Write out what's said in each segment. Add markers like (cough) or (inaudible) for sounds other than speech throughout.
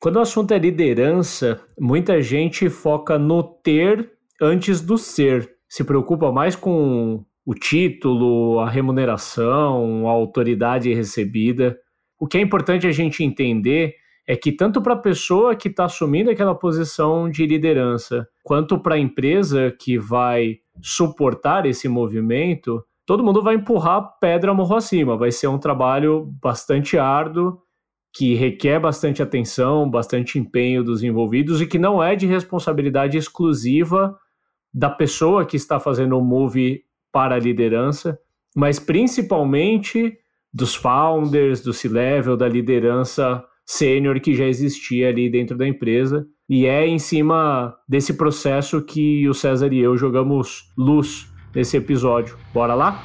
Quando o assunto é liderança, muita gente foca no ter antes do ser. Se preocupa mais com o título, a remuneração, a autoridade recebida. O que é importante a gente entender é que tanto para a pessoa que está assumindo aquela posição de liderança, quanto para a empresa que vai suportar esse movimento, todo mundo vai empurrar pedra morro acima. Vai ser um trabalho bastante árduo, que requer bastante atenção, bastante empenho dos envolvidos e que não é de responsabilidade exclusiva da pessoa que está fazendo o move para a liderança, mas principalmente dos founders, do C-level, da liderança sênior que já existia ali dentro da empresa. E é em cima desse processo que o César e eu jogamos luz nesse episódio. Bora lá?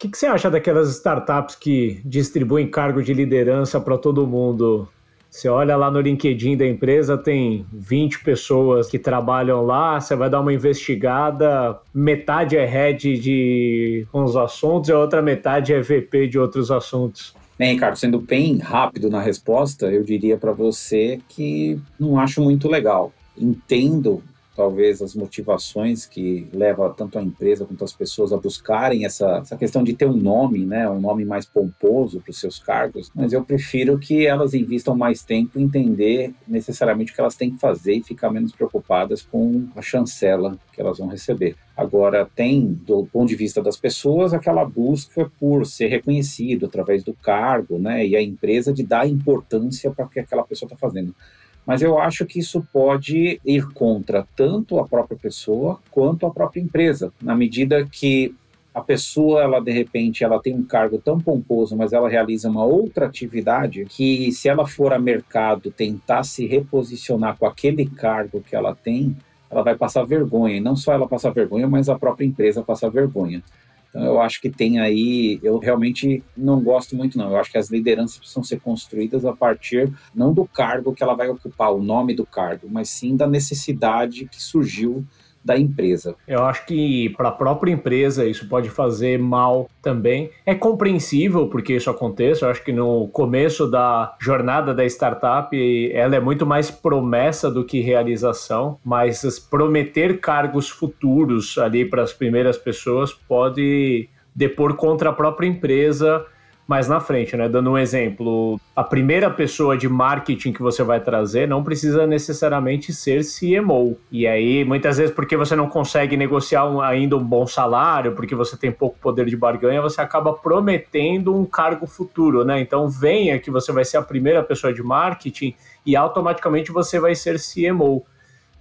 que, que, você acha daquelas startups que distribuem cargo de liderança para todo mundo? Você olha lá no LinkedIn da empresa, tem 20 pessoas que trabalham lá, você vai dar uma investigada, metade é head de uns assuntos e a outra metade é VP de outros assuntos. Bem, Ricardo, sendo bem rápido na resposta, eu diria para você que não acho muito legal. Entendo talvez as motivações que levam tanto a empresa quanto as pessoas a buscarem essa, essa questão de ter um nome, né, um nome mais pomposo para os seus cargos, mas eu prefiro que elas invistam mais tempo em entender necessariamente o que elas têm que fazer e ficar menos preocupadas com a chancela que elas vão receber. Agora, tem, do ponto de vista das pessoas, aquela busca por ser reconhecido através do cargo, né, e a empresa de dar importância para o que aquela pessoa está fazendo. Mas eu acho que isso pode ir contra tanto a própria pessoa quanto a própria empresa, na medida que a pessoa, ela de repente, ela tem um cargo tão pomposo, mas ela realiza uma outra atividade que, se ela for a mercado tentar se reposicionar com aquele cargo que ela tem, ela vai passar vergonha. E não só ela passar vergonha, mas a própria empresa passar vergonha. Então, eu acho que tem aí, eu realmente não gosto muito, não. Eu acho que as lideranças precisam ser construídas a partir não do cargo que ela vai ocupar, o nome do cargo, mas sim da necessidade que surgiu da empresa. Eu acho que para a própria empresa isso pode fazer mal também. É compreensível porque isso aconteça. Eu acho que no começo da jornada da startup ela é muito mais promessa do que realização, mas prometer cargos futuros ali para as primeiras pessoas pode depor contra a própria empresa mais na frente, né? Dando um exemplo, a primeira pessoa de marketing que você vai trazer não precisa necessariamente ser CMO. E aí, muitas vezes, porque você não consegue negociar um, ainda um bom salário, porque você tem pouco poder de barganha, você acaba prometendo um cargo futuro, né? Então, venha que você vai ser a primeira pessoa de marketing e automaticamente você vai ser CMO.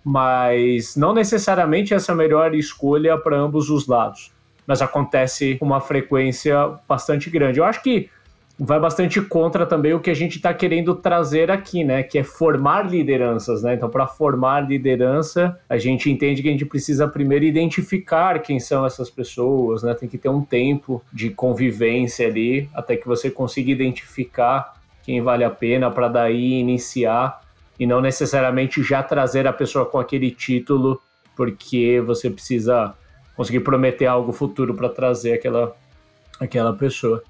Mas não necessariamente essa é a melhor escolha para ambos os lados mas acontece com uma frequência bastante grande. Eu acho que vai bastante contra também o que a gente está querendo trazer aqui, né? Que é formar lideranças, né? Então, para formar liderança, a gente entende que a gente precisa primeiro identificar quem são essas pessoas, né? Tem que ter um tempo de convivência ali até que você consiga identificar quem vale a pena para daí iniciar e não necessariamente já trazer a pessoa com aquele título, porque você precisa conseguir prometer algo futuro para trazer aquela, aquela pessoa.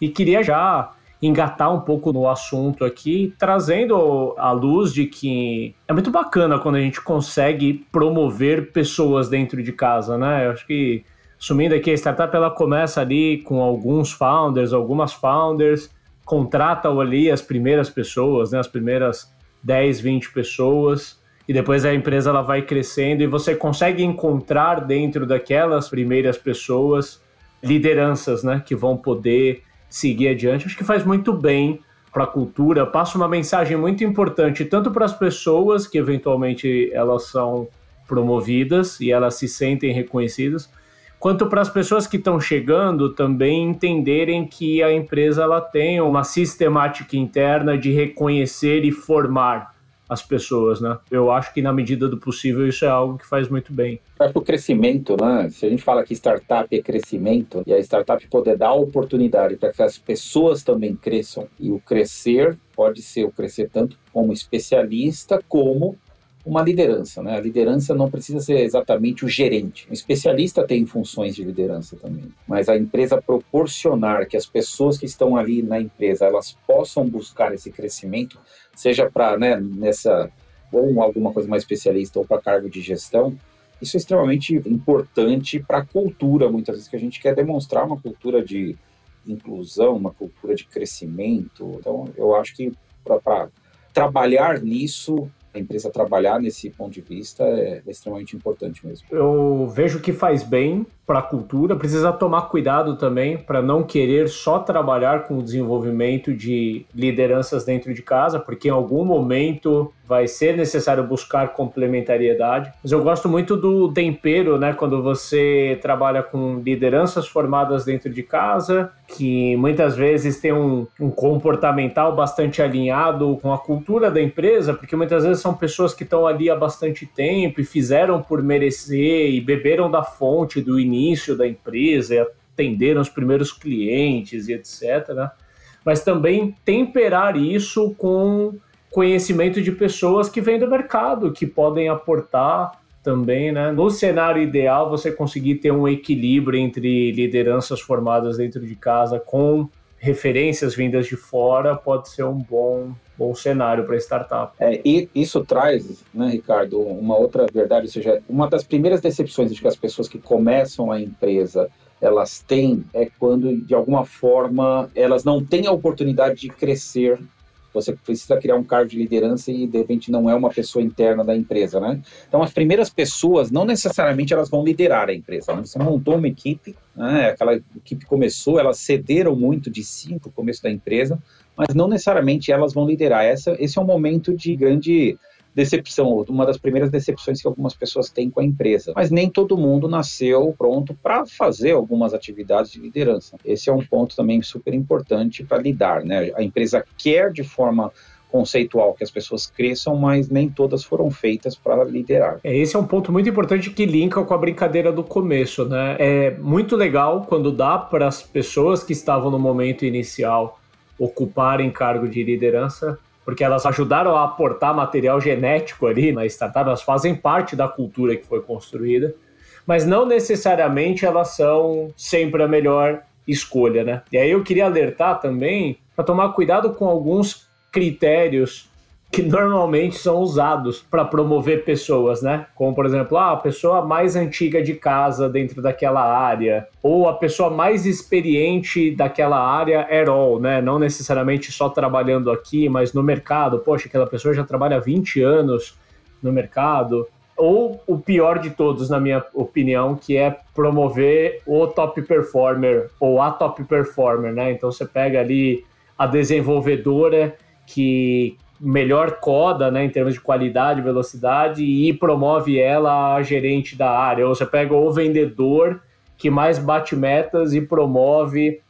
E queria já engatar um pouco no assunto aqui, trazendo a luz de que é muito bacana quando a gente consegue promover pessoas dentro de casa, né? Eu acho que, assumindo aqui a startup, ela começa ali com alguns founders, algumas founders, contratam ali as primeiras pessoas, né? As primeiras 10, 20 pessoas, e depois a empresa ela vai crescendo e você consegue encontrar dentro daquelas primeiras pessoas lideranças, né, que vão poder seguir adiante. Acho que faz muito bem para a cultura, passa uma mensagem muito importante tanto para as pessoas que eventualmente elas são promovidas e elas se sentem reconhecidas, quanto para as pessoas que estão chegando também entenderem que a empresa ela tem uma sistemática interna de reconhecer e formar as pessoas, né? Eu acho que na medida do possível isso é algo que faz muito bem. Para o crescimento, né? Se a gente fala que startup é crescimento e a startup poder dar oportunidade para que as pessoas também cresçam e o crescer pode ser o crescer tanto como especialista como uma liderança, né? A liderança não precisa ser exatamente o gerente. O especialista tem funções de liderança também, mas a empresa proporcionar que as pessoas que estão ali na empresa elas possam buscar esse crescimento, seja para né, nessa ou alguma coisa mais especialista ou para cargo de gestão, isso é extremamente importante para a cultura, muitas vezes que a gente quer demonstrar uma cultura de inclusão, uma cultura de crescimento. Então, eu acho que para trabalhar nisso a empresa trabalhar nesse ponto de vista é, é extremamente importante mesmo. Eu vejo que faz bem para a cultura, precisa tomar cuidado também para não querer só trabalhar com o desenvolvimento de lideranças dentro de casa, porque em algum momento vai ser necessário buscar complementariedade. Mas eu gosto muito do tempero, né, quando você trabalha com lideranças formadas dentro de casa, que muitas vezes tem um, um comportamental bastante alinhado com a cultura da empresa, porque muitas vezes são pessoas que estão ali há bastante tempo e fizeram por merecer e beberam da fonte do início da empresa atenderam os primeiros clientes e etc. Né? Mas também temperar isso com conhecimento de pessoas que vêm do mercado, que podem aportar também, né? No cenário ideal, você conseguir ter um equilíbrio entre lideranças formadas dentro de casa com referências vindas de fora pode ser um bom bom cenário para startup. É, e isso traz, né, Ricardo, uma outra verdade, ou seja, uma das primeiras decepções de que as pessoas que começam a empresa elas têm é quando de alguma forma elas não têm a oportunidade de crescer você precisa criar um cargo de liderança e de repente não é uma pessoa interna da empresa, né? Então as primeiras pessoas não necessariamente elas vão liderar a empresa. Né? Você montou uma equipe, né? Aquela equipe começou, elas cederam muito de si no começo da empresa, mas não necessariamente elas vão liderar. Essa, esse é um momento de grande decepção, uma das primeiras decepções que algumas pessoas têm com a empresa. Mas nem todo mundo nasceu pronto para fazer algumas atividades de liderança. Esse é um ponto também super importante para lidar, né? A empresa quer de forma conceitual que as pessoas cresçam, mas nem todas foram feitas para liderar. É, esse é um ponto muito importante que linka com a brincadeira do começo, né? É muito legal quando dá para as pessoas que estavam no momento inicial ocuparem cargo de liderança, porque elas ajudaram a aportar material genético ali na startup, elas fazem parte da cultura que foi construída, mas não necessariamente elas são sempre a melhor escolha, né? E aí eu queria alertar também para tomar cuidado com alguns critérios que normalmente são usados para promover pessoas, né? Como, por exemplo, ah, a pessoa mais antiga de casa dentro daquela área, ou a pessoa mais experiente daquela área at all, né? Não necessariamente só trabalhando aqui, mas no mercado. Poxa, aquela pessoa já trabalha 20 anos no mercado. Ou o pior de todos, na minha opinião, que é promover o top performer ou a top performer, né? Então você pega ali a desenvolvedora que melhor coda, né, em termos de qualidade, velocidade e promove ela a gerente da área. Ou você pega o vendedor que mais bate metas e promove.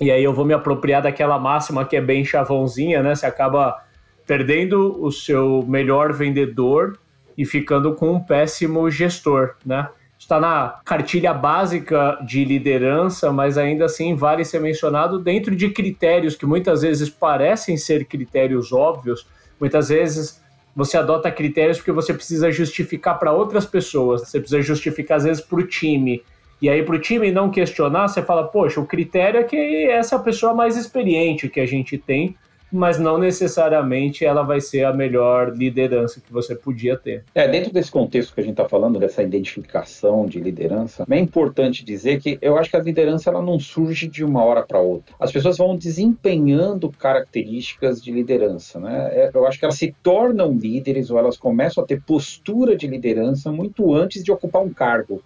E aí eu vou me apropriar daquela máxima que é bem chavãozinha, né? Você acaba perdendo o seu melhor vendedor e ficando com um péssimo gestor, né? está na cartilha básica de liderança, mas ainda assim vale ser mencionado dentro de critérios que muitas vezes parecem ser critérios óbvios, muitas vezes você adota critérios porque você precisa justificar para outras pessoas, você precisa justificar às vezes para o time. E aí, para o time não questionar, você fala: Poxa, o critério é que essa é pessoa mais experiente que a gente tem, mas não necessariamente ela vai ser a melhor liderança que você podia ter. É, dentro desse contexto que a gente está falando, dessa identificação de liderança, é importante dizer que eu acho que a liderança ela não surge de uma hora para outra. As pessoas vão desempenhando características de liderança, né? É, eu acho que elas se tornam líderes ou elas começam a ter postura de liderança muito antes de ocupar um cargo.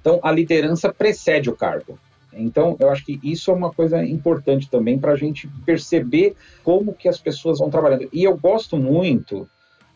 Então, a liderança precede o cargo. Então, eu acho que isso é uma coisa importante também para a gente perceber como que as pessoas vão trabalhando. E eu gosto muito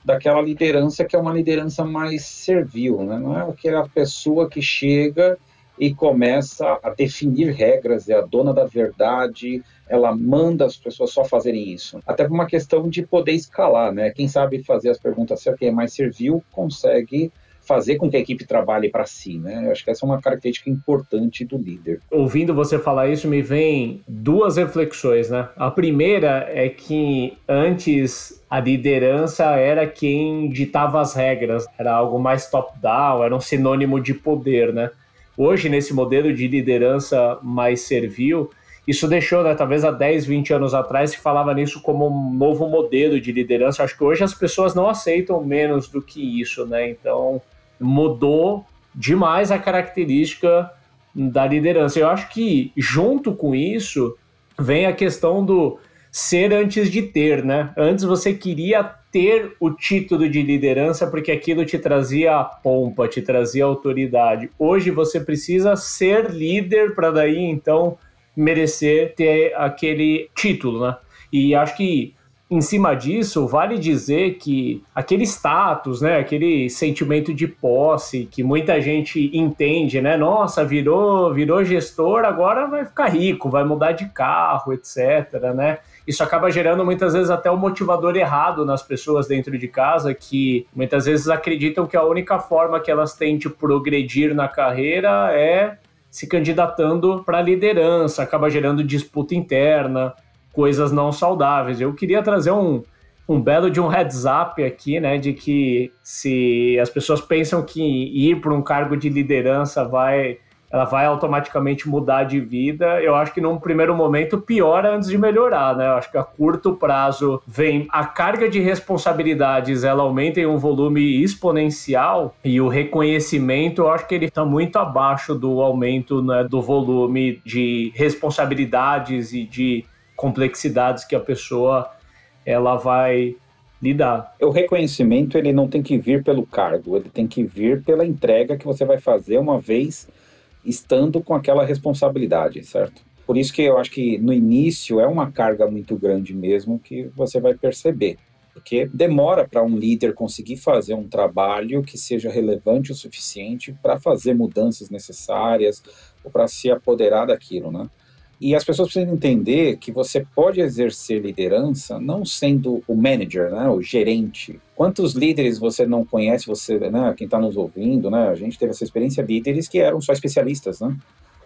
daquela liderança que é uma liderança mais servil, né? não é aquela pessoa que chega e começa a definir regras, é a dona da verdade, ela manda as pessoas só fazerem isso. Até por uma questão de poder escalar, né? Quem sabe fazer as perguntas certas, quem é mais servil, consegue fazer com que a equipe trabalhe para si, né? Eu acho que essa é uma característica importante do líder. Ouvindo você falar isso, me vem duas reflexões, né? A primeira é que antes a liderança era quem ditava as regras, era algo mais top-down, era um sinônimo de poder, né? Hoje, nesse modelo de liderança mais servil, isso deixou, né, talvez há 10, 20 anos atrás, se falava nisso como um novo modelo de liderança. Acho que hoje as pessoas não aceitam menos do que isso, né? Então, mudou demais a característica da liderança. Eu acho que junto com isso vem a questão do ser antes de ter, né? Antes você queria ter o título de liderança porque aquilo te trazia pompa, te trazia autoridade. Hoje você precisa ser líder para daí então merecer ter aquele título, né? E acho que em cima disso, vale dizer que aquele status, né, aquele sentimento de posse que muita gente entende, né? Nossa, virou, virou gestor, agora vai ficar rico, vai mudar de carro, etc, né? Isso acaba gerando muitas vezes até um motivador errado nas pessoas dentro de casa que muitas vezes acreditam que a única forma que elas têm de progredir na carreira é se candidatando para liderança, acaba gerando disputa interna, coisas não saudáveis. Eu queria trazer um, um belo de um heads up aqui, né, de que se as pessoas pensam que ir para um cargo de liderança vai ela vai automaticamente mudar de vida. Eu acho que num primeiro momento piora antes de melhorar, né? Eu acho que a curto prazo vem a carga de responsabilidades, ela aumenta em um volume exponencial e o reconhecimento, eu acho que ele está muito abaixo do aumento né, do volume de responsabilidades e de complexidades que a pessoa ela vai lidar. O reconhecimento ele não tem que vir pelo cargo, ele tem que vir pela entrega que você vai fazer uma vez estando com aquela responsabilidade, certo? Por isso que eu acho que no início é uma carga muito grande mesmo que você vai perceber. Porque demora para um líder conseguir fazer um trabalho que seja relevante o suficiente para fazer mudanças necessárias ou para se apoderar daquilo, né? E as pessoas precisam entender que você pode exercer liderança não sendo o manager, né, o gerente. Quantos líderes você não conhece, você, né, quem está nos ouvindo, né, a gente teve essa experiência, líderes que eram só especialistas, né?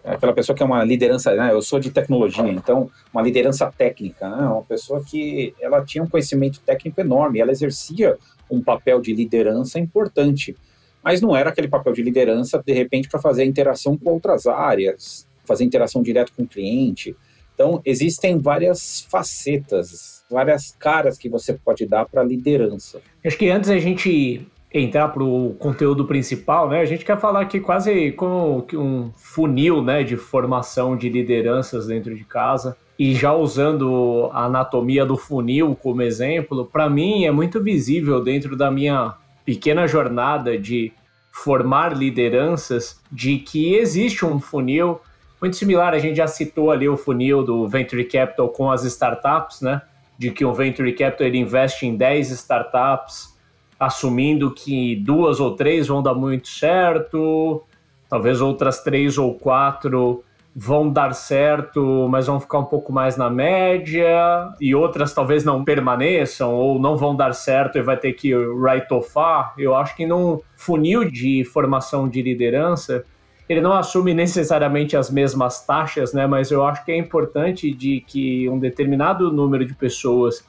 Aquela pessoa que é uma liderança, né, eu sou de tecnologia, então uma liderança técnica, né, uma pessoa que ela tinha um conhecimento técnico enorme, ela exercia um papel de liderança importante, mas não era aquele papel de liderança, de repente, para fazer a interação com outras áreas, fazer interação direto com o cliente. Então, existem várias facetas, várias caras que você pode dar para a liderança. Acho que antes a gente entrar para o conteúdo principal, né, a gente quer falar aqui quase como um funil né, de formação de lideranças dentro de casa. E já usando a anatomia do funil como exemplo, para mim é muito visível dentro da minha pequena jornada de formar lideranças de que existe um funil muito similar, a gente já citou ali o funil do Venture Capital com as startups, né? De que o Venture Capital ele investe em 10 startups, assumindo que duas ou três vão dar muito certo, talvez outras três ou quatro vão dar certo, mas vão ficar um pouco mais na média, e outras talvez não permaneçam ou não vão dar certo e vai ter que write-offar. Eu acho que num funil de formação de liderança, ele não assume necessariamente as mesmas taxas, né? Mas eu acho que é importante de que um determinado número de pessoas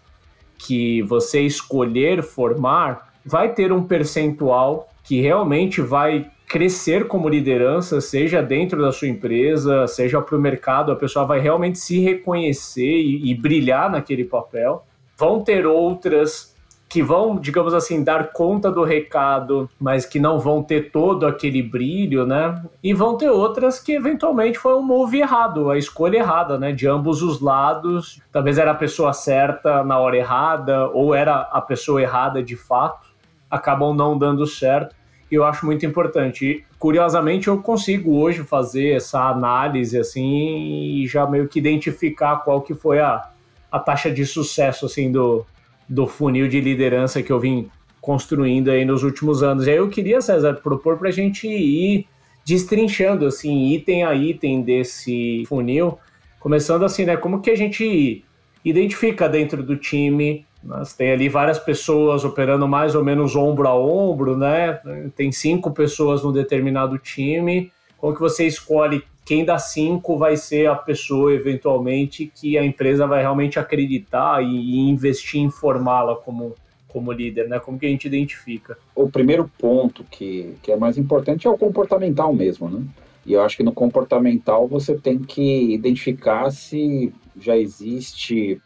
que você escolher formar vai ter um percentual que realmente vai crescer como liderança, seja dentro da sua empresa, seja para o mercado, a pessoa vai realmente se reconhecer e, e brilhar naquele papel. vão ter outras que vão, digamos assim, dar conta do recado, mas que não vão ter todo aquele brilho, né? E vão ter outras que eventualmente foi um move errado, a escolha errada, né? De ambos os lados. Talvez era a pessoa certa na hora errada, ou era a pessoa errada de fato. Acabam não dando certo. E eu acho muito importante. E, curiosamente, eu consigo hoje fazer essa análise assim e já meio que identificar qual que foi a, a taxa de sucesso assim do, do funil de liderança que eu vim construindo aí nos últimos anos. E aí eu queria, César, propor para a gente ir destrinchando, assim, item a item desse funil, começando assim, né, como que a gente identifica dentro do time, mas tem ali várias pessoas operando mais ou menos ombro a ombro, né, tem cinco pessoas no determinado time, como que você escolhe quem dá cinco vai ser a pessoa, eventualmente, que a empresa vai realmente acreditar e, e investir em formá-la como, como líder, né? Como que a gente identifica? O primeiro ponto que, que é mais importante é o comportamental mesmo, né? E eu acho que no comportamental você tem que identificar se já existe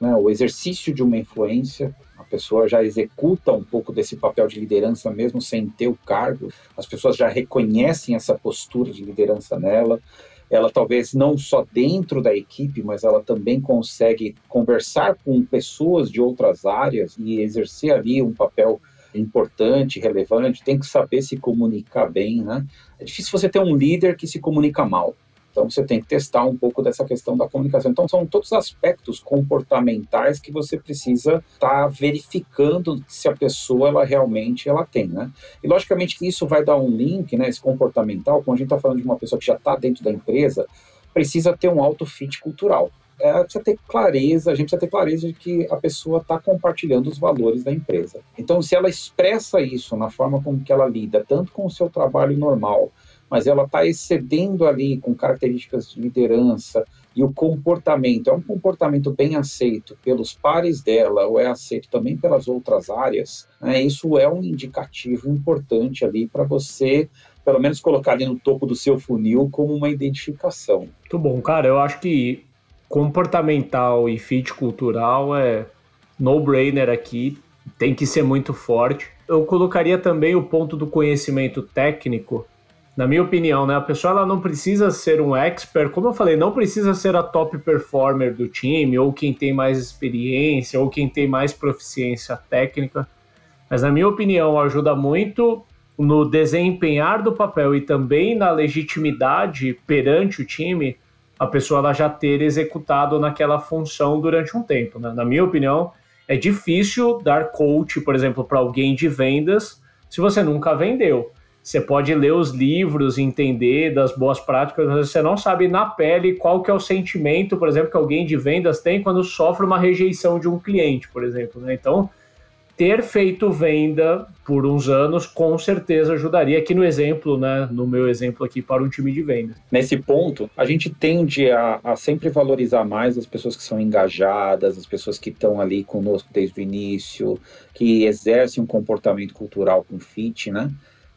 né, o exercício de uma influência pessoa já executa um pouco desse papel de liderança mesmo sem ter o cargo, as pessoas já reconhecem essa postura de liderança nela. Ela talvez não só dentro da equipe, mas ela também consegue conversar com pessoas de outras áreas e exercer ali um papel importante, relevante, tem que saber se comunicar bem, né? É difícil você ter um líder que se comunica mal. Então você tem que testar um pouco dessa questão da comunicação. Então são todos aspectos comportamentais que você precisa estar tá verificando se a pessoa ela realmente ela tem, né? E logicamente que isso vai dar um link, né? Esse comportamental, quando a gente está falando de uma pessoa que já está dentro da empresa, precisa ter um alto fit cultural. É, precisa ter clareza, a gente precisa ter clareza de que a pessoa está compartilhando os valores da empresa. Então, se ela expressa isso na forma como que ela lida, tanto com o seu trabalho normal, mas ela está excedendo ali com características de liderança e o comportamento é um comportamento bem aceito pelos pares dela ou é aceito também pelas outras áreas, né, isso é um indicativo importante ali para você pelo menos colocar ali no topo do seu funil como uma identificação. Muito bom, cara. Eu acho que comportamental e fit cultural é no-brainer aqui, tem que ser muito forte. Eu colocaria também o ponto do conhecimento técnico, na minha opinião, né? A pessoa ela não precisa ser um expert, como eu falei, não precisa ser a top performer do time, ou quem tem mais experiência, ou quem tem mais proficiência técnica. Mas na minha opinião, ajuda muito no desempenhar do papel e também na legitimidade perante o time, a pessoa ela já ter executado naquela função durante um tempo. Né? Na minha opinião, é difícil dar coach, por exemplo, para alguém de vendas se você nunca vendeu. Você pode ler os livros, entender das boas práticas, mas você não sabe na pele qual que é o sentimento, por exemplo, que alguém de vendas tem quando sofre uma rejeição de um cliente, por exemplo. Né? Então, ter feito venda por uns anos com certeza ajudaria aqui no exemplo, né, no meu exemplo aqui para um time de vendas. Nesse ponto, a gente tende a, a sempre valorizar mais as pessoas que são engajadas, as pessoas que estão ali conosco desde o início, que exercem um comportamento cultural com fit, né?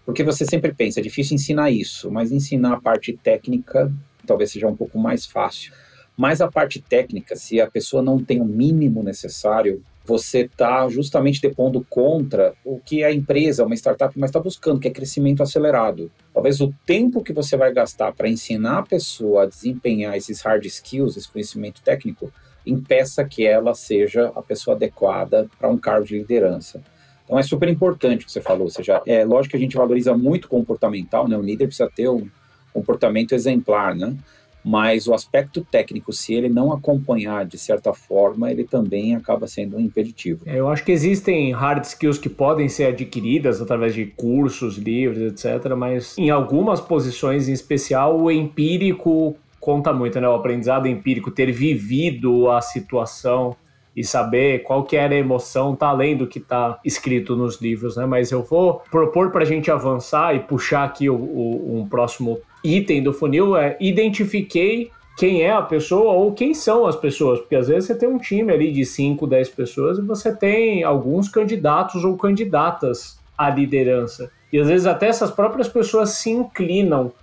Porque você sempre pensa, é difícil ensinar isso, mas ensinar a parte técnica talvez seja um pouco mais fácil. Mas a parte técnica, se a pessoa não tem o mínimo necessário, você está justamente depondo contra o que a empresa, uma startup, mais está buscando, que é crescimento acelerado. Talvez o tempo que você vai gastar para ensinar a pessoa a desempenhar esses hard skills, esse conhecimento técnico, impeça que ela seja a pessoa adequada para um cargo de liderança. Então é super importante o que você falou. Ou seja, é lógico que a gente valoriza muito o comportamental, né? O líder precisa ter um comportamento exemplar, né? Mas o aspecto técnico, se ele não acompanhar de certa forma, ele também acaba sendo um impeditivo. É, eu acho que existem hard skills que podem ser adquiridas através de cursos, livros, etc. Mas em algumas posições em especial, o empírico conta muito, né? O aprendizado empírico, ter vivido a situação e saber qual que era a emoção tá além do que está escrito nos livros, né? Mas eu vou propor para a gente avançar e puxar aqui o, o, um próximo item do funil é identifiquei quem é a pessoa ou quem são as pessoas, porque às vezes você tem um time ali de 5, 10 pessoas e você tem alguns candidatos ou candidatas à liderança. E às vezes até essas próprias pessoas se inclinam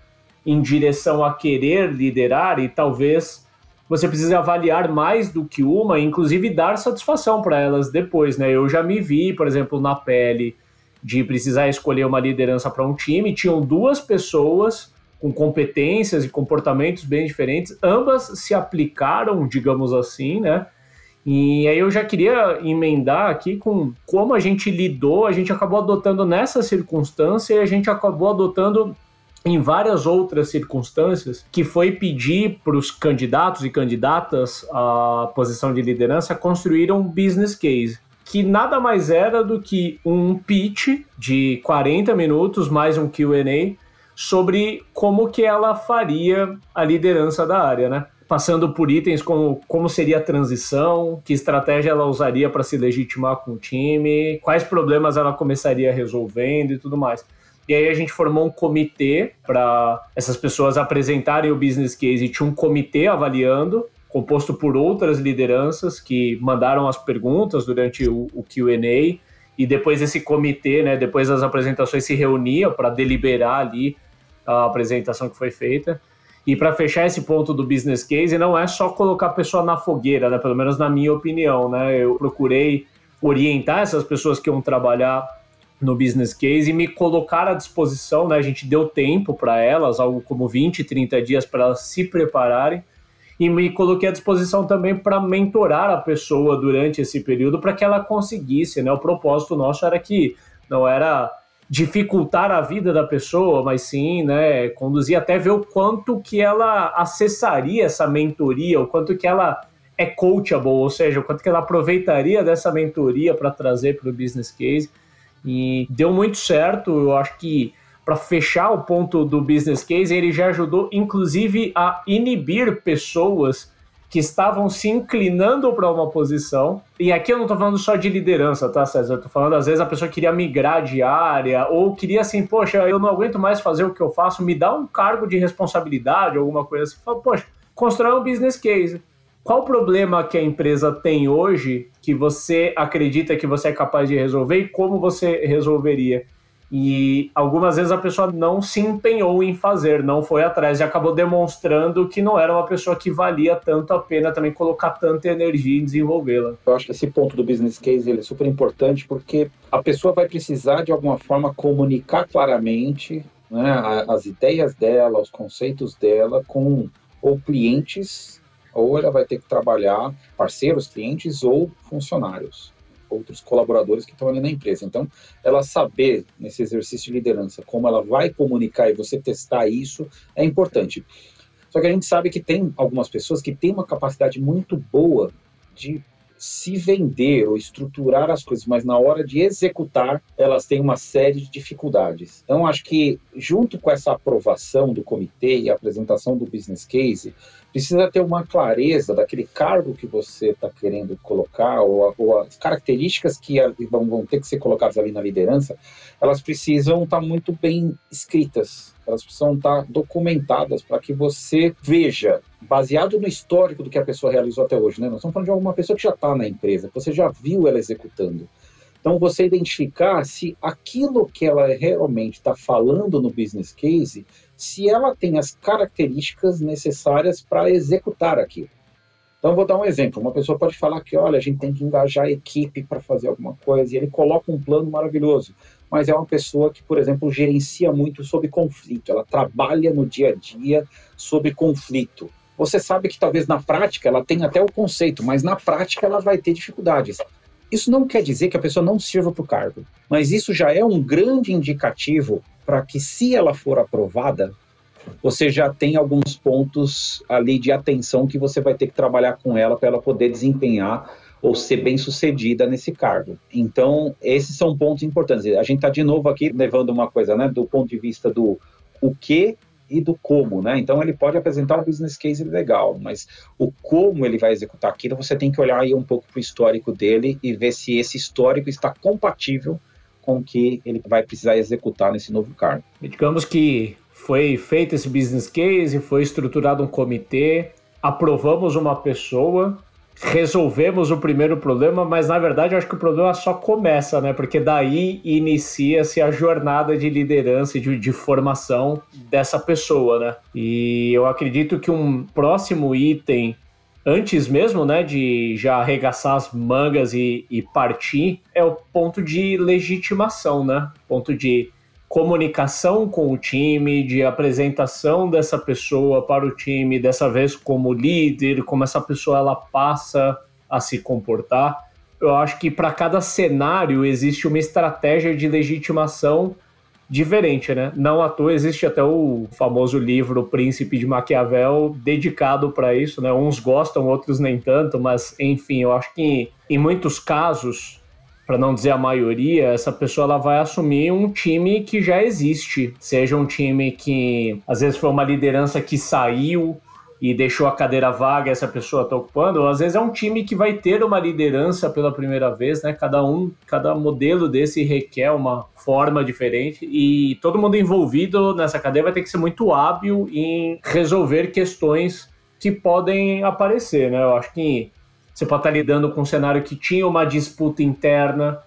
em direção a querer liderar e talvez você precisa avaliar mais do que uma, inclusive dar satisfação para elas depois, né? Eu já me vi, por exemplo, na pele de precisar escolher uma liderança para um time, tinham duas pessoas com competências e comportamentos bem diferentes, ambas se aplicaram, digamos assim, né? E aí eu já queria emendar aqui com como a gente lidou, a gente acabou adotando nessa circunstância e a gente acabou adotando em várias outras circunstâncias, que foi pedir para os candidatos e candidatas à posição de liderança construir um business case, que nada mais era do que um pitch de 40 minutos mais um Q&A sobre como que ela faria a liderança da área, né? Passando por itens como como seria a transição, que estratégia ela usaria para se legitimar com o time, quais problemas ela começaria resolvendo e tudo mais. E aí a gente formou um comitê para essas pessoas apresentarem o business case e tinha um comitê avaliando, composto por outras lideranças que mandaram as perguntas durante o, o QA. E depois esse comitê, né, depois das apresentações, se reunia para deliberar ali a apresentação que foi feita. E para fechar esse ponto do business case, não é só colocar a pessoa na fogueira, né? pelo menos na minha opinião. Né? Eu procurei orientar essas pessoas que iam trabalhar no business case e me colocar à disposição, né? A gente deu tempo para elas, algo como 20, 30 dias para elas se prepararem e me coloquei à disposição também para mentorar a pessoa durante esse período para que ela conseguisse, né? O propósito nosso era que não era dificultar a vida da pessoa, mas sim, né, conduzir até ver o quanto que ela acessaria essa mentoria, o quanto que ela é coachable, ou seja, o quanto que ela aproveitaria dessa mentoria para trazer para o business case. E deu muito certo, eu acho que para fechar o ponto do business case, ele já ajudou inclusive a inibir pessoas que estavam se inclinando para uma posição. E aqui eu não estou falando só de liderança, tá, César? Eu tô falando, às vezes, a pessoa queria migrar de área, ou queria assim, poxa, eu não aguento mais fazer o que eu faço, me dá um cargo de responsabilidade, alguma coisa assim. Fala, poxa, constrói um business case. Qual problema que a empresa tem hoje que você acredita que você é capaz de resolver e como você resolveria? E algumas vezes a pessoa não se empenhou em fazer, não foi atrás e acabou demonstrando que não era uma pessoa que valia tanto a pena também colocar tanta energia em desenvolvê-la. Eu acho que esse ponto do business case ele é super importante porque a pessoa vai precisar de alguma forma comunicar claramente né, as ideias dela, os conceitos dela com ou clientes ou ela vai ter que trabalhar parceiros, clientes ou funcionários, outros colaboradores que estão ali na empresa. Então, ela saber nesse exercício de liderança como ela vai comunicar e você testar isso é importante. Só que a gente sabe que tem algumas pessoas que têm uma capacidade muito boa de se vender ou estruturar as coisas, mas na hora de executar, elas têm uma série de dificuldades. Então, acho que junto com essa aprovação do comitê e a apresentação do business case, precisa ter uma clareza daquele cargo que você está querendo colocar, ou, ou, as características que vão, ter que ser colocadas ali na liderança, elas precisam estar tá muito bem escritas, elas precisam estar documentadas para que você veja, baseado no histórico do que a pessoa realizou até hoje, né? Nós estamos falando de alguma pessoa que já está na empresa, que você já viu ela executando. Então, você identificar se aquilo que ela realmente está falando no business case se ela tem as características necessárias para executar aquilo. Então, vou dar um exemplo. Uma pessoa pode falar que, olha, a gente tem que engajar a equipe para fazer alguma coisa, e ele coloca um plano maravilhoso, mas é uma pessoa que, por exemplo, gerencia muito sobre conflito, ela trabalha no dia a dia sobre conflito. Você sabe que talvez na prática ela tenha até o conceito, mas na prática ela vai ter dificuldades. Isso não quer dizer que a pessoa não sirva para o cargo, mas isso já é um grande indicativo para que, se ela for aprovada, você já tem alguns pontos ali de atenção que você vai ter que trabalhar com ela para ela poder desempenhar ou ser bem sucedida nesse cargo. Então, esses são pontos importantes. A gente está de novo aqui levando uma coisa, né, do ponto de vista do o que e do como, né? Então ele pode apresentar um business case legal, mas o como ele vai executar aquilo, você tem que olhar aí um pouco para o histórico dele e ver se esse histórico está compatível com o que ele vai precisar executar nesse novo cargo. Digamos que foi feito esse business case, foi estruturado um comitê, aprovamos uma pessoa, resolvemos o primeiro problema, mas na verdade eu acho que o problema só começa, né? Porque daí inicia-se a jornada de liderança e de, de, formação dessa pessoa, né? E eu acredito que um próximo item antes mesmo, né, de já arregaçar as mangas e, e partir, é o ponto de legitimação, né? Ponto de comunicação com o time, de apresentação dessa pessoa para o time, dessa vez como líder, como essa pessoa ela passa a se comportar. Eu acho que para cada cenário existe uma estratégia de legitimação diferente, né? Não à toa existe até o famoso livro Príncipe de Maquiavel dedicado para isso, né? Uns gostam, outros nem tanto, mas enfim, eu acho que em muitos casos, para não dizer a maioria, essa pessoa ela vai assumir um time que já existe, seja um time que às vezes foi uma liderança que saiu e deixou a cadeira vaga essa pessoa está ocupando, ou às vezes é um time que vai ter uma liderança pela primeira vez, né? Cada um, cada modelo desse requer uma forma diferente e todo mundo envolvido nessa cadeia vai ter que ser muito hábil em resolver questões que podem aparecer, né? Eu acho que você pode estar lidando com um cenário que tinha uma disputa interna,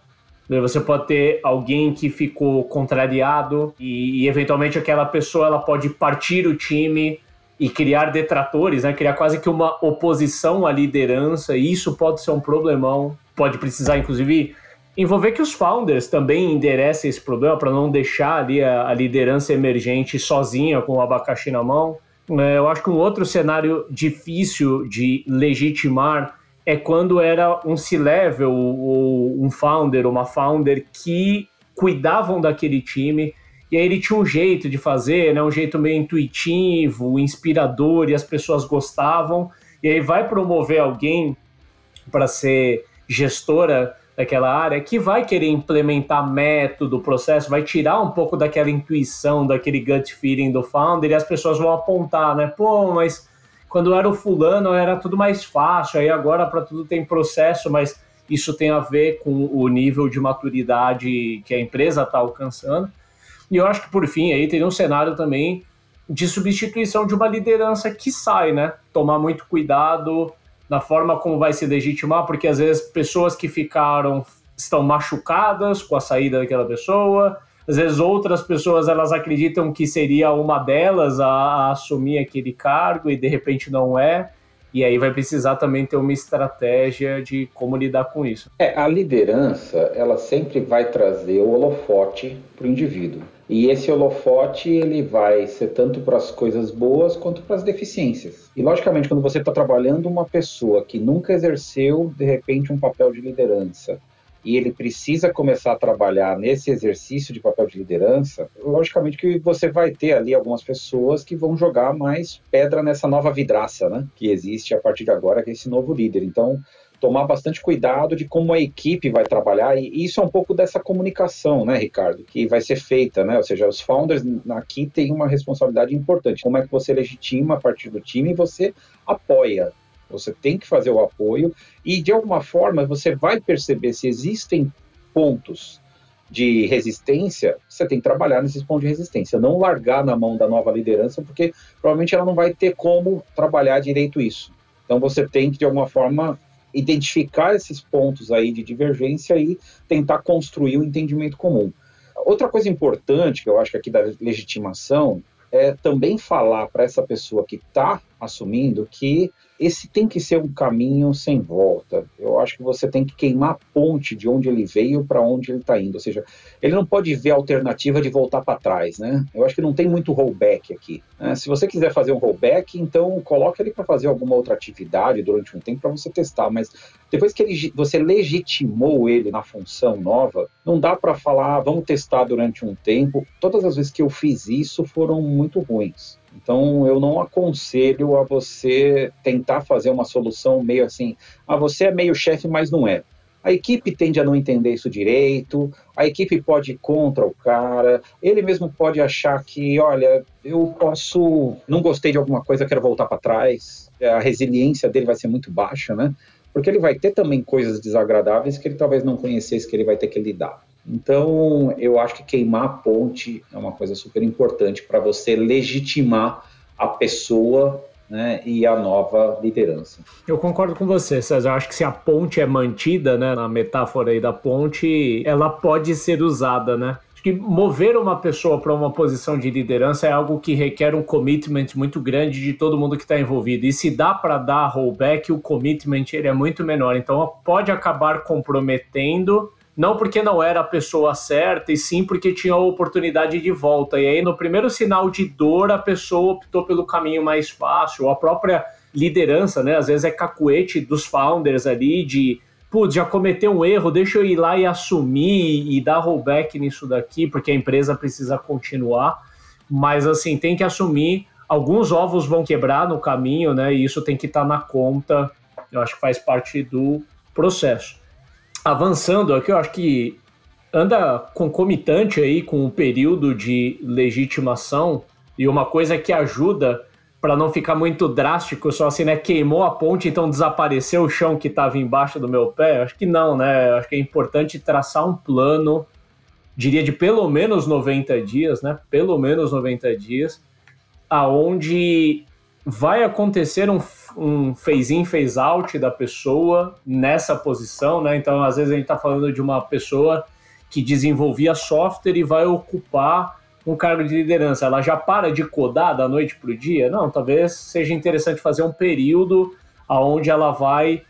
né? você pode ter alguém que ficou contrariado e, e, eventualmente aquela pessoa ela pode partir o time e criar detratores, né? criar quase que uma oposição à liderança, e isso pode ser um problemão, pode precisar, inclusive, envolver que os founders também enderecem esse problema para não deixar ali a, a, liderança emergente sozinha com o abacaxi na mão. É, eu acho que um outro cenário difícil de legitimar é quando era um C-level ou um founder, uma founder que cuidavam daquele time e aí ele tinha um jeito de fazer, né, um jeito meio intuitivo, inspirador, e as pessoas gostavam. E aí vai promover alguém para ser gestora daquela área que vai querer implementar método, processo, vai tirar um pouco daquela intuição, daquele gut feeling do founder, e as pessoas vão apontar, né? Pô, mas quando era o fulano era tudo mais fácil, aí agora para tudo tem processo, mas isso tem a ver com o nível de maturidade que a empresa está alcançando. E eu acho que, por fim, aí teria um cenário também de substituição de uma liderança que sai, né? Tomar muito cuidado na forma como vai se legitimar, porque às vezes pessoas que ficaram estão machucadas com a saída daquela pessoa, às vezes outras pessoas elas acreditam que seria uma delas a, a assumir aquele cargo e de repente não é. E aí vai precisar também ter uma estratégia de como lidar com isso. É, a liderança, ela sempre vai trazer o holofote para o indivíduo. E esse holofote ele vai ser tanto para as coisas boas quanto para as deficiências. E logicamente, quando você está trabalhando uma pessoa que nunca exerceu de repente um papel de liderança e ele precisa começar a trabalhar nesse exercício de papel de liderança, logicamente que você vai ter ali algumas pessoas que vão jogar mais pedra nessa nova vidraça, né? Que existe a partir de agora, que é esse novo líder. Então, tomar bastante cuidado de como a equipe vai trabalhar, e isso é um pouco dessa comunicação, né, Ricardo, que vai ser feita, né? Ou seja, os founders aqui têm uma responsabilidade importante. Como é que você legitima a partir do time e você apoia. Você tem que fazer o apoio e, de alguma forma, você vai perceber se existem pontos de resistência, você tem que trabalhar nesses pontos de resistência, não largar na mão da nova liderança, porque provavelmente ela não vai ter como trabalhar direito isso. Então você tem que, de alguma forma, identificar esses pontos aí de divergência e tentar construir um entendimento comum. Outra coisa importante que eu acho que aqui da legitimação é também falar para essa pessoa que está assumindo que esse tem que ser um caminho sem volta. Eu acho que você tem que queimar a ponte de onde ele veio para onde ele está indo. Ou seja, ele não pode ver a alternativa de voltar para trás, né? Eu acho que não tem muito rollback aqui. Né? Se você quiser fazer um rollback, então coloque ele para fazer alguma outra atividade durante um tempo para você testar. Mas depois que ele, você legitimou ele na função nova, não dá para falar, ah, vamos testar durante um tempo. Todas as vezes que eu fiz isso foram muito ruins. Então, eu não aconselho a você tentar fazer uma solução meio assim, ah, você é meio chefe, mas não é. A equipe tende a não entender isso direito, a equipe pode ir contra o cara, ele mesmo pode achar que, olha, eu posso, não gostei de alguma coisa, quero voltar para trás. A resiliência dele vai ser muito baixa, né? Porque ele vai ter também coisas desagradáveis que ele talvez não conhecesse que ele vai ter que lidar. Então, eu acho que queimar a ponte é uma coisa super importante para você legitimar a pessoa né, e a nova liderança. Eu concordo com você, César. Eu acho que se a ponte é mantida, né, na metáfora aí da ponte, ela pode ser usada, né? que mover uma pessoa para uma posição de liderança é algo que requer um commitment muito grande de todo mundo que está envolvido. E se dá para dar rollback, o commitment ele é muito menor. Então pode acabar comprometendo, não porque não era a pessoa certa, e sim porque tinha a oportunidade de volta. E aí, no primeiro sinal de dor, a pessoa optou pelo caminho mais fácil. A própria liderança, né? Às vezes é cacuete dos founders ali de putz, já cometeu um erro, deixa eu ir lá e assumir e dar rollback nisso daqui, porque a empresa precisa continuar. Mas assim, tem que assumir. Alguns ovos vão quebrar no caminho, né? E isso tem que estar tá na conta. Eu acho que faz parte do processo. Avançando aqui, eu acho que anda concomitante aí com o período de legitimação e uma coisa que ajuda para não ficar muito drástico, só assim, né? Queimou a ponte, então desapareceu o chão que estava embaixo do meu pé? Acho que não, né? Acho que é importante traçar um plano, diria de pelo menos 90 dias, né? Pelo menos 90 dias, aonde vai acontecer um, um phase-in, phase-out da pessoa nessa posição, né? Então, às vezes a gente está falando de uma pessoa que desenvolvia software e vai ocupar um cargo de liderança, ela já para de codar da noite para o dia? Não, talvez seja interessante fazer um período onde ela vai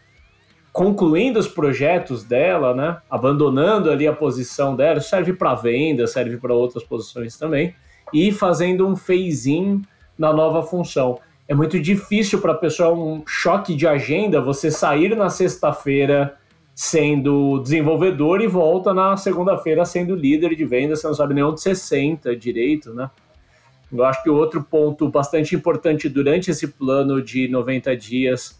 concluindo os projetos dela, né? Abandonando ali a posição dela, serve para venda, serve para outras posições também, e fazendo um phase-in na nova função. É muito difícil para a pessoa, um choque de agenda, você sair na sexta-feira sendo desenvolvedor e volta na segunda-feira sendo líder de vendas, você não sabe nem onde você senta direito, né? Eu acho que outro ponto bastante importante durante esse plano de 90 dias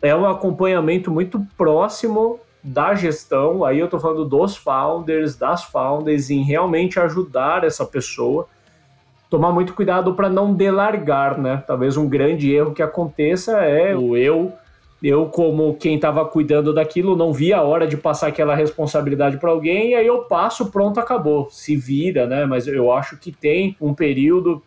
é um acompanhamento muito próximo da gestão, aí eu estou falando dos founders, das founders, em realmente ajudar essa pessoa. Tomar muito cuidado para não delargar, né? Talvez um grande erro que aconteça é o eu eu, como quem estava cuidando daquilo, não via a hora de passar aquela responsabilidade para alguém, e aí eu passo, pronto, acabou. Se vira, né? Mas eu acho que tem um período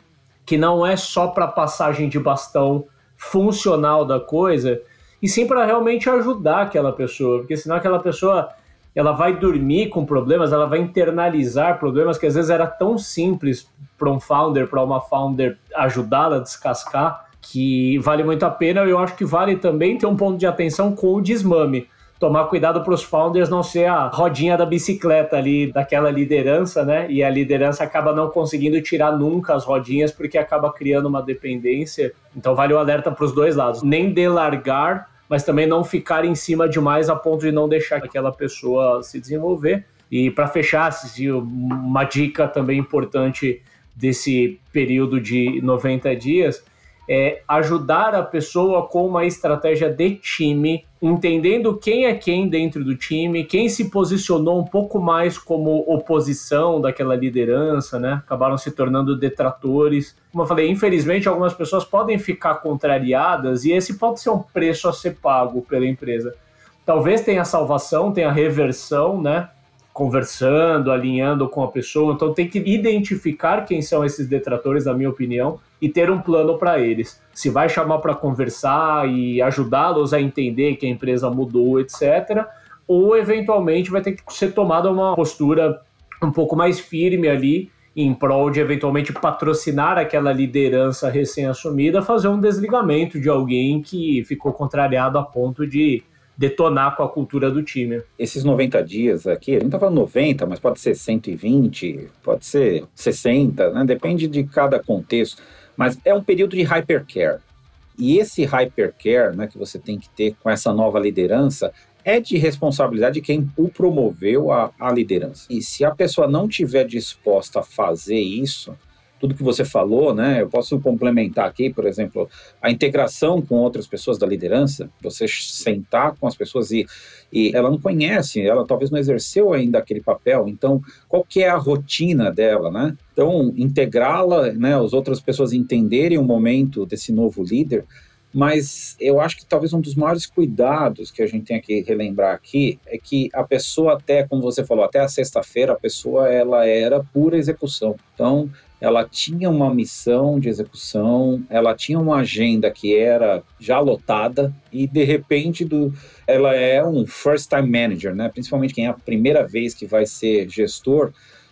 que não é só para passagem de bastão funcional da coisa, e sim para realmente ajudar aquela pessoa, porque senão aquela pessoa ela vai dormir com problemas, ela vai internalizar problemas que às vezes era tão simples para um founder, para uma founder ajudá-la a descascar que vale muito a pena. Eu acho que vale também ter um ponto de atenção com o desmame. Tomar cuidado para os founders não ser a rodinha da bicicleta ali, daquela liderança, né? E a liderança acaba não conseguindo tirar nunca as rodinhas porque acaba criando uma dependência. Então vale o alerta para os dois lados. Nem delargar, mas também não ficar em cima demais a ponto de não deixar aquela pessoa se desenvolver. E para fechar, uma dica também importante desse período de 90 dias é ajudar a pessoa com uma estratégia de time, entendendo quem é quem dentro do time, quem se posicionou um pouco mais como oposição daquela liderança, né? Acabaram se tornando detratores. Como eu falei, infelizmente algumas pessoas podem ficar contrariadas e esse pode ser um preço a ser pago pela empresa. Talvez tenha salvação, tenha reversão, né? Conversando, alinhando com a pessoa. Então tem que identificar quem são esses detratores, na minha opinião, e ter um plano para eles. Se vai chamar para conversar e ajudá-los a entender que a empresa mudou, etc. Ou eventualmente vai ter que ser tomada uma postura um pouco mais firme ali em prol de eventualmente patrocinar aquela liderança recém-assumida, fazer um desligamento de alguém que ficou contrariado a ponto de detonar com a cultura do time. Esses 90 dias aqui, a gente tá falando 90, mas pode ser 120, pode ser 60, né? Depende de cada contexto. Mas é um período de hypercare. E esse hypercare né, que você tem que ter com essa nova liderança é de responsabilidade de quem o promoveu a liderança. E se a pessoa não tiver disposta a fazer isso, tudo que você falou, né? Eu posso complementar aqui, por exemplo, a integração com outras pessoas da liderança, você sentar com as pessoas e, e ela não conhece, ela talvez não exerceu ainda aquele papel, então qual que é a rotina dela, né? Então, integrá-la, né, as outras pessoas entenderem o momento desse novo líder, mas eu acho que talvez um dos maiores cuidados que a gente tem que relembrar aqui é que a pessoa até, como você falou, até a sexta-feira a pessoa ela era pura execução. Então, ela tinha uma missão de execução, ela tinha uma agenda que era já lotada e de repente do, ela é um first time manager, né? Principalmente quem é a primeira vez que vai ser gestor,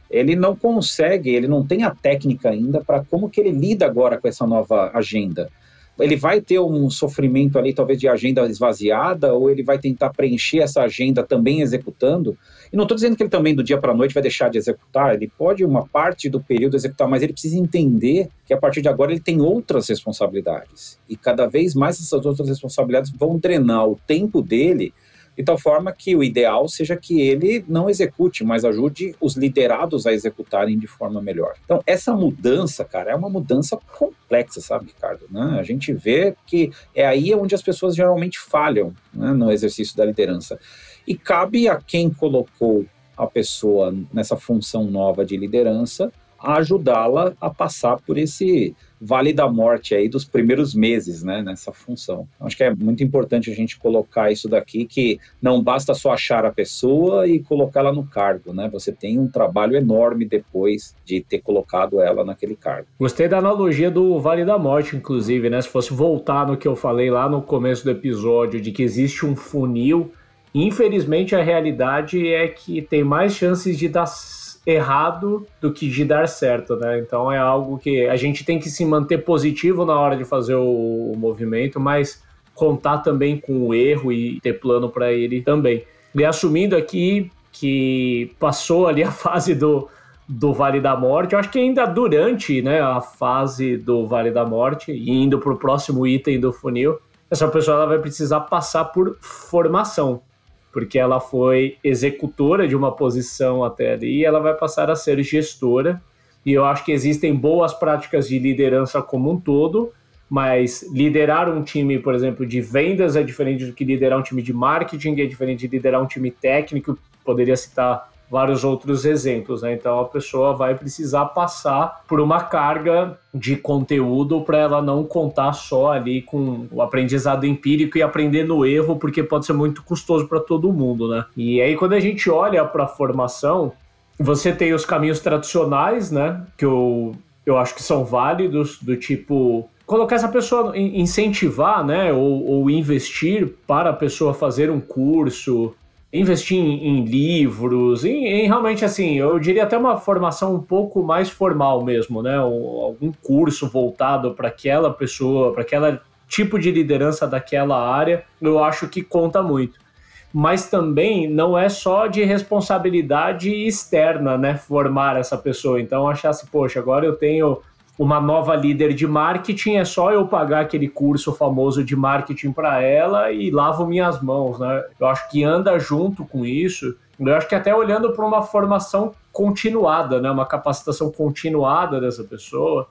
ele não consegue, ele não tem a técnica ainda para como que ele lida agora com essa nova agenda ele vai ter um sofrimento ali, talvez de agenda esvaziada, ou ele vai tentar preencher essa agenda também executando. E não estou dizendo que ele também do dia para a noite vai deixar de executar, ele pode uma parte do período executar, mas ele precisa entender que a partir de agora ele tem outras responsabilidades. E cada vez mais essas outras responsabilidades vão drenar o tempo dele de tal forma que o ideal seja que ele não execute, mas ajude os liderados a executarem de forma melhor. Então, essa mudança, cara, é uma mudança complexa, sabe, Ricardo? Né? A gente vê que é aí onde as pessoas geralmente falham né, no exercício da liderança. E cabe a quem colocou a pessoa nessa função nova de liderança ajudá-la a passar por esse vale da morte aí dos primeiros meses, né, nessa função. Acho que é muito importante a gente colocar isso daqui, que não basta só achar a pessoa e colocá-la no cargo, né, você tem um trabalho enorme depois de ter colocado ela naquele cargo. Gostei da analogia do vale da morte, inclusive, né, se fosse voltar no que eu falei lá no começo do episódio, de que existe um funil, infelizmente a realidade é que tem mais chances de dar errado do que de dar certo, né? Então é algo que a gente tem que se manter positivo na hora de fazer o, o movimento, mas contar também com o erro e ter plano para ele também. E assumindo aqui que passou ali a (laughs) fase do, do Vale da Morte, eu acho que ainda durante né, a fase do Vale da Morte, e indo para o próximo item do funil, essa pessoa vai precisar passar por formação porque ela foi executora de uma posição até ali e ela vai passar a ser gestora. E eu acho que existem boas práticas de liderança como um todo, mas liderar um time, por exemplo, de vendas é diferente do que liderar um time de marketing, é diferente de liderar um time técnico. Poderia citar vários outros exemplos, né? Então a pessoa vai precisar passar por uma carga de conteúdo para ela não contar só ali com o aprendizado empírico e aprender no erro, porque pode ser muito custoso para todo mundo, né? E aí quando a gente olha para a formação, você tem os caminhos tradicionais, né? Que eu, eu acho que são válidos, do tipo colocar essa pessoa, incentivar, né, ou, ou investir para a pessoa fazer um curso, investir em, em livros, em, em, realmente assim, eu diria até uma formação um pouco mais formal mesmo, né? Um, algum curso voltado para aquela pessoa, para aquela tipo de liderança daquela área, eu acho que conta muito. Mas também não é só de responsabilidade externa, né? Formar essa pessoa. Então, achar assim, poxa, agora eu tenho uma nova líder de marketing, é só eu pagar aquele curso famoso de marketing para ela e lavo minhas mãos, né? Eu acho que anda junto com isso. Eu acho que até olhando para uma formação continuada, né, uma capacitação continuada dessa pessoa,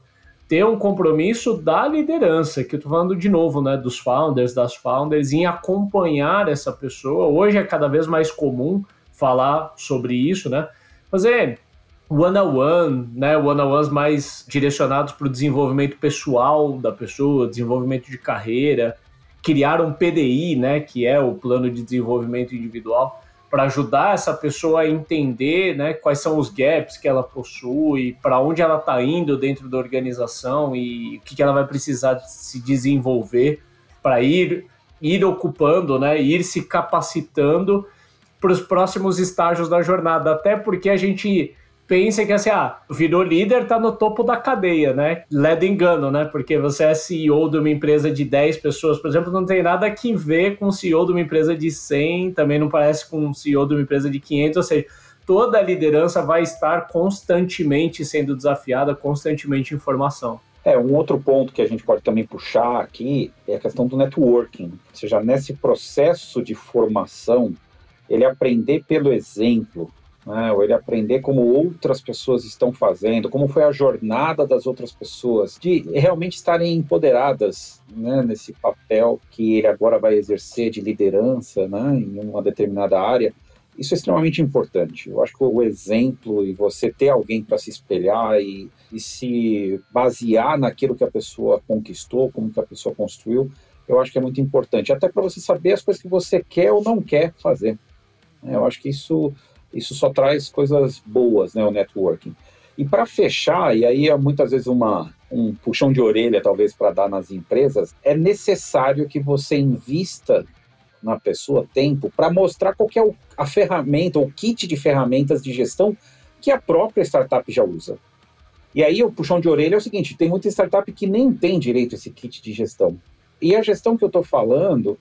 ter um compromisso da liderança, que eu estou falando de novo, né, dos founders, das founders, em acompanhar essa pessoa. Hoje é cada vez mais comum falar sobre isso, né? Fazer one-on-one, né, one-on-ones mais direcionados para o desenvolvimento pessoal da pessoa, desenvolvimento de carreira, criar um PDI, né, que é o plano de desenvolvimento individual, para ajudar essa pessoa a entender, né, quais são os gaps que ela possui, para onde ela está indo dentro da organização e o que, que ela vai precisar se desenvolver para ir ir ocupando, né, ir se capacitando para os próximos estágios da jornada, até porque a gente pensa que assim, ah, virou líder, tá no topo da cadeia, né? Led engano, né? Porque você é CEO de uma empresa de 10 pessoas, por exemplo, não tem nada que ver com o CEO de uma empresa de 100, também não parece com o CEO de uma empresa de 500, ou seja, toda a liderança vai estar constantemente sendo desafiada, constantemente em formação. É, um outro ponto que a gente pode também puxar aqui é a questão do networking. Ou seja, nesse processo de formação, ele aprender pelo exemplo, né? ou ele aprender como outras pessoas estão fazendo, como foi a jornada das outras pessoas, de realmente estarem empoderadas né, nesse papel que ele agora vai exercer de liderança né, em uma determinada área. Isso é extremamente importante. Eu acho que o exemplo e você ter alguém para se espelhar e, e se basear naquilo que a pessoa conquistou, como que a pessoa construiu, eu acho que é muito importante. Até para você saber as coisas que você quer ou não quer fazer. Eu acho que isso isso só traz coisas boas, né, o networking. E para fechar, e aí é muitas vezes uma, um puxão de orelha, talvez, para dar nas empresas, é necessário que você invista na pessoa tempo para mostrar qual é a ferramenta, o kit de ferramentas de gestão que a própria startup já usa. E aí o puxão de orelha é o seguinte: tem muita startup que nem tem direito a esse kit de gestão. E a gestão que eu estou falando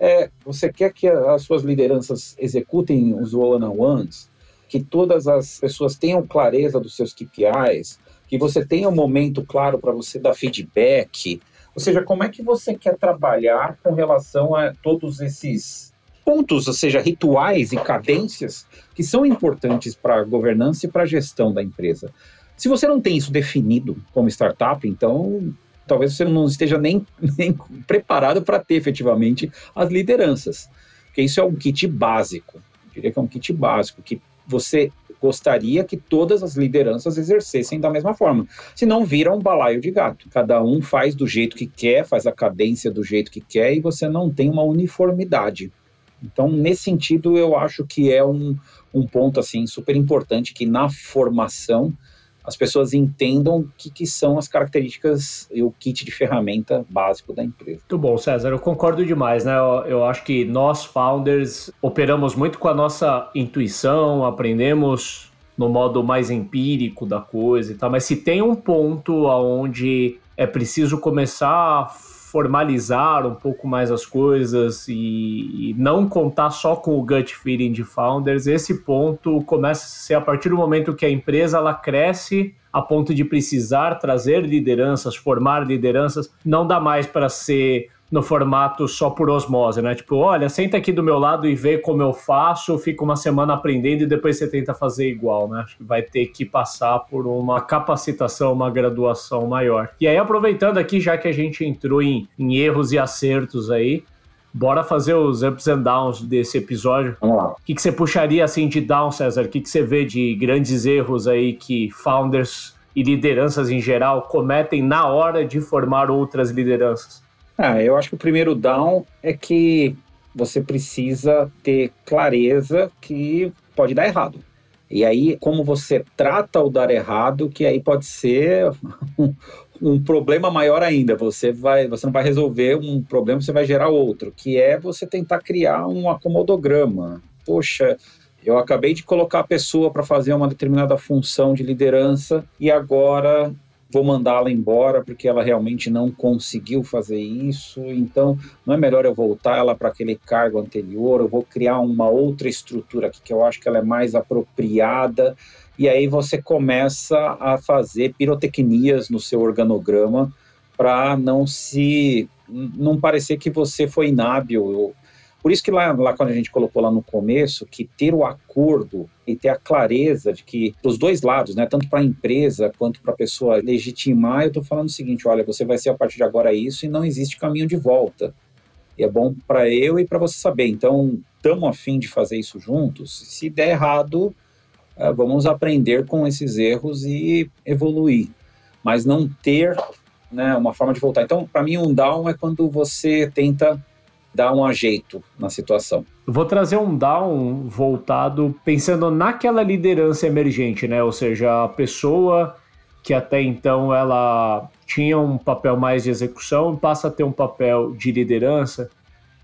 é: você quer que as suas lideranças executem os one-on-ones, que todas as pessoas tenham clareza dos seus KPIs, que você tenha um momento claro para você dar feedback. Ou seja, como é que você quer trabalhar com relação a todos esses pontos, ou seja, rituais e cadências que são importantes para a governança e para a gestão da empresa. Se você não tem isso definido como startup, então talvez você não esteja nem, (laughs) nem preparado para ter efetivamente as lideranças. Porque isso é um kit básico. Eu diria que é um kit básico, que você gostaria que todas as lideranças exercessem da mesma forma. Senão vira um balaio de gato. Cada um faz do jeito que quer, faz a cadência do jeito que quer e você não tem uma uniformidade. Então, nesse sentido, eu acho que é um, um ponto assim super importante que na formação as pessoas entendam o que, que, são as características e o kit de ferramenta básico da empresa. Muito bom, César. Eu concordo demais, né? Eu, eu, acho que nós, founders, operamos muito com a nossa intuição, aprendemos no modo mais empírico da coisa e tal, mas se tem um ponto onde é preciso começar formalizar um pouco mais as coisas e, e, não contar só com o gut feeling de founders, esse ponto começa a ser a partir do momento que a empresa ela cresce a ponto de precisar trazer lideranças, formar lideranças, não dá mais para ser no formato só por osmose, né? Tipo, olha, senta aqui do meu lado e vê como eu faço, fica uma semana aprendendo e depois você tenta fazer igual, né? Acho que vai ter que passar por uma capacitação, uma graduação maior. E aí, aproveitando aqui, já que a gente entrou em, em erros e acertos aí, Bora fazer os ups and downs desse episódio. Vamos lá. O que, que você puxaria assim de down, César? O que, que você vê de grandes erros aí que founders e lideranças em geral cometem na hora de formar outras lideranças? Ah, eu acho que o primeiro down é que você precisa ter clareza que pode dar errado. E aí, como você trata o dar errado, que aí pode ser um, (laughs) um, problema maior ainda. Você vai, você não vai resolver um problema, você vai gerar outro, que é você tentar criar um acomodograma. Poxa, eu acabei de colocar a pessoa para fazer uma determinada função de liderança e agora vou mandá-la embora porque ela realmente não conseguiu fazer isso, então não é melhor eu voltar ela para aquele cargo anterior, eu vou criar uma outra estrutura aqui que eu acho que ela é mais apropriada, e aí você começa a fazer pirotecnias no seu organograma para não se não parecer que você foi inábil por isso que lá, lá quando a gente colocou lá no começo, que ter o acordo e ter a clareza de que os dois lados, né, tanto para a empresa quanto para a pessoa legitimar, eu estou falando o seguinte, olha, você vai ser a partir de agora isso e não existe caminho de volta. E é bom para eu e para você saber. Então, estamos afim de fazer isso juntos. Se der errado, eh, vamos aprender com esses erros e evoluir. Mas não ter né, uma forma de voltar. Então, para mim, um down é quando você tenta dar um ajeito na situação. Vou trazer um down voltado pensando naquela liderança emergente, né? Ou seja, a pessoa que até então ela tinha um papel mais de execução passa a ter um papel de liderança.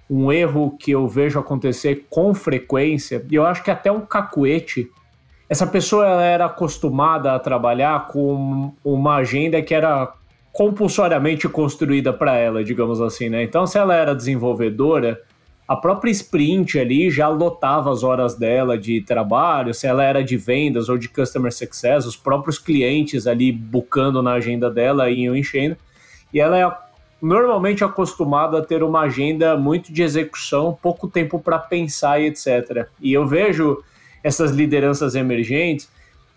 Um erro que eu vejo acontecer com frequência, e eu acho que até um cacuete. Essa pessoa era acostumada a trabalhar com uma agenda que era compulsoriamente construída para ela, digamos assim, né? Então, se ela era desenvolvedora, a própria sprint ali já lotava as horas dela de trabalho, se ela era de vendas ou de customer success, os próprios clientes ali bucando na agenda dela iam enchendo. E ela é normalmente acostumada a ter uma agenda muito de execução, pouco tempo para pensar e etc. E eu vejo essas lideranças emergentes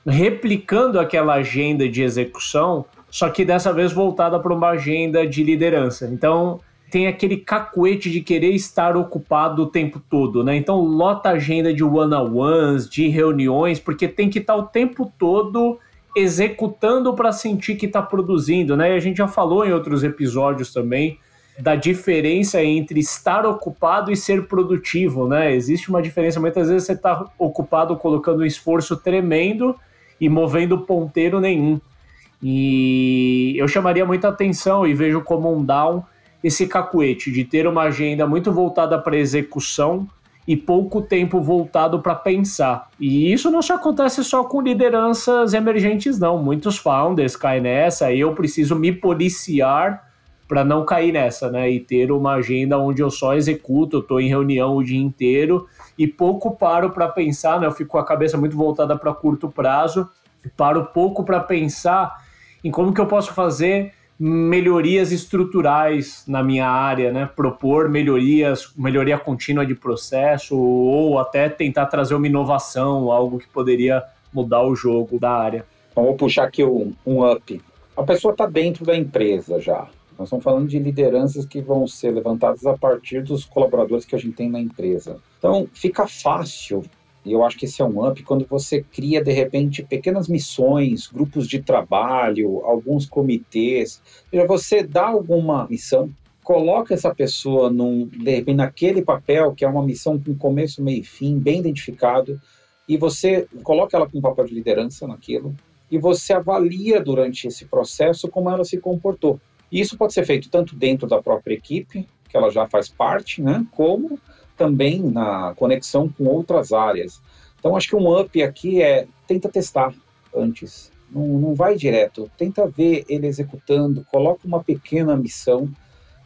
replicando aquela agenda de execução só que dessa vez voltada para uma agenda de liderança. Então, tem aquele cacuete de querer estar ocupado o tempo todo, né? Então, lota agenda de one-on-ones, de reuniões, porque tem que estar o tempo todo executando para sentir que está produzindo, né? E a gente já falou em outros episódios também da diferença entre estar ocupado e ser produtivo, né? Existe uma diferença, muitas vezes você está ocupado colocando um esforço tremendo e movendo ponteiro nenhum. E eu chamaria muita atenção e vejo como um down esse cacuete de ter uma agenda muito voltada para execução e pouco tempo voltado para pensar. E isso não só acontece só com lideranças emergentes, não. Muitos founders caem nessa, e eu preciso me policiar para não cair nessa, né? E ter uma agenda onde eu só executo, eu estou em reunião o dia inteiro e pouco paro para pensar, né? Eu fico com a cabeça muito voltada para curto prazo, paro pouco para pensar em como que eu posso fazer melhorias estruturais na minha área, né? Propor melhorias, melhoria contínua de processo ou até tentar trazer uma inovação, algo que poderia mudar o jogo da área. Então, vou puxar aqui um, um up. A pessoa está dentro da empresa já. Nós estamos falando de lideranças que vão ser levantadas a partir dos colaboradores que a gente tem na empresa. Então, fica fácil e eu acho que esse é um up quando você cria, de repente, pequenas missões, grupos de trabalho, alguns comitês. Seja, você dá alguma missão, coloca essa pessoa num, de repente, naquele papel, que é uma missão com começo, meio e fim, bem identificado, e você coloca ela com um papel de liderança naquilo, e você avalia durante esse processo como ela se comportou. E isso pode ser feito tanto dentro da própria equipe, que ela já faz parte, né, como também na conexão com outras áreas. Então, acho que um up aqui é tenta testar antes. Não, não vai direto, tenta ver ele executando, coloca uma pequena missão.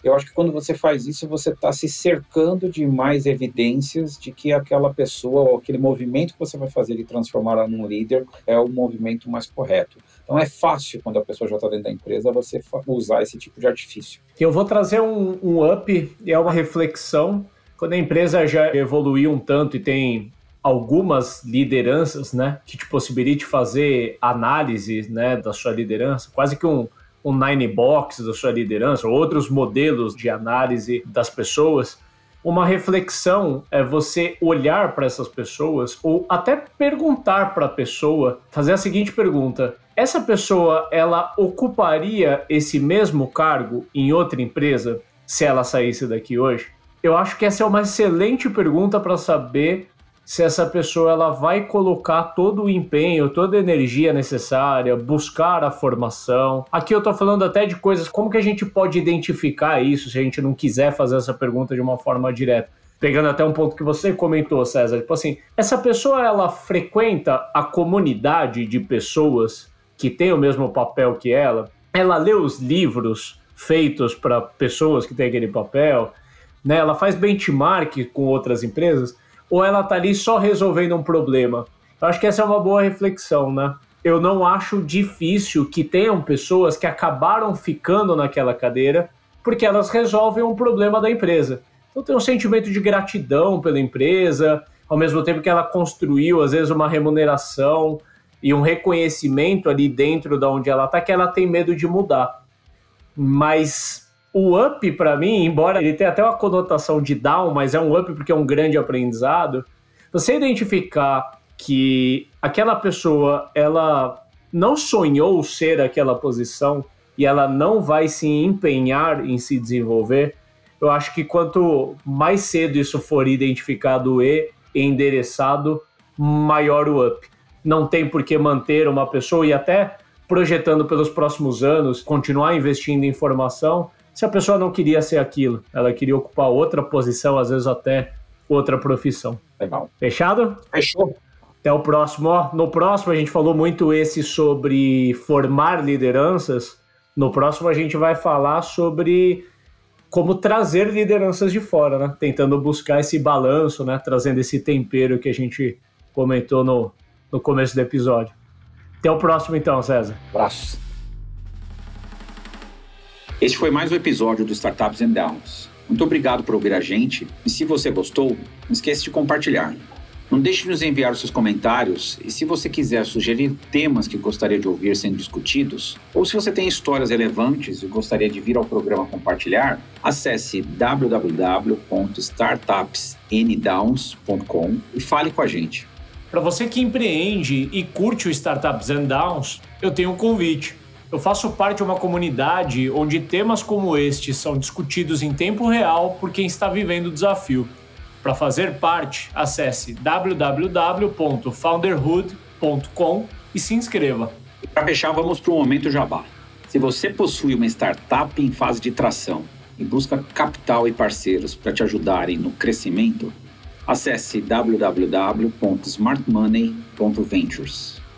Eu acho que quando você faz isso, você está se cercando de mais evidências de que aquela pessoa ou aquele movimento que você vai fazer de transformar num líder é o movimento mais correto. Então é fácil, quando a pessoa já está dentro da empresa, você usar esse tipo de artifício. Eu vou trazer um, um up, é uma reflexão quando a empresa já evoluiu um tanto e tem algumas lideranças, né, que te possibilite fazer análise, né, da sua liderança, quase que um, um nine box da sua liderança, outros modelos de análise das pessoas. Uma reflexão é você olhar para essas pessoas ou até perguntar para a pessoa, fazer a seguinte pergunta: essa pessoa ela ocuparia esse mesmo cargo em outra empresa se ela saísse daqui hoje? Eu acho que essa é uma excelente pergunta para saber se essa pessoa ela vai colocar todo o empenho, toda a energia necessária, buscar a formação. Aqui eu estou falando até de coisas como que a gente pode identificar isso se a gente não quiser fazer essa pergunta de uma forma direta. Pegando até um ponto que você comentou, César, tipo assim, essa pessoa ela frequenta a comunidade de pessoas que tem o mesmo papel que ela, ela lê os livros feitos para pessoas que têm aquele papel, né? Ela faz benchmark com outras empresas ou ela está ali só resolvendo um problema? Eu acho que essa é uma boa reflexão, né? Eu não acho difícil que tenham pessoas que acabaram ficando naquela cadeira porque elas resolvem um problema da empresa. Então tem um sentimento de gratidão pela empresa, ao mesmo tempo que ela construiu, às vezes, uma remuneração e um reconhecimento ali dentro da de onde ela está, que ela tem medo de mudar. Mas o up, para mim, embora ele tenha até uma conotação de down, mas é um up porque é um grande aprendizado, você identificar que aquela pessoa, ela não sonhou ser aquela posição e ela não vai se empenhar em se desenvolver, eu acho que quanto mais cedo isso for identificado e endereçado, maior o up. Não tem por que manter uma pessoa e até projetando pelos próximos anos, continuar investindo em formação, se a pessoa não queria ser aquilo, ela queria ocupar outra posição, às vezes até outra profissão. Legal. Fechado? Fechou. Até o próximo. Ó, no próximo a gente falou muito esse sobre formar lideranças. No próximo a gente vai falar sobre como trazer lideranças de fora, né? Tentando buscar esse balanço, né? Trazendo esse tempero que a gente comentou no, no começo do episódio. Até o próximo então, César. Abraço. Este foi mais um episódio do Startups and Downs. Muito obrigado por ouvir a gente e se você gostou, não esqueça de compartilhar. Não deixe de nos enviar os seus comentários e se você quiser sugerir temas que gostaria de ouvir sendo discutidos, ou se você tem histórias relevantes e gostaria de vir ao programa compartilhar, acesse www.startupsndowns.com e fale com a gente. Para você que empreende e curte o Startups and Downs, eu tenho um convite. Eu faço parte de uma comunidade onde temas como este são discutidos em tempo real por quem está vivendo o desafio. Para fazer parte, acesse www.founderhood.com e se inscreva. Para fechar, vamos para o momento jabá. Se você possui uma startup em fase de tração e busca capital e parceiros para te ajudarem no crescimento, Acesse www.smartmoney.ventures.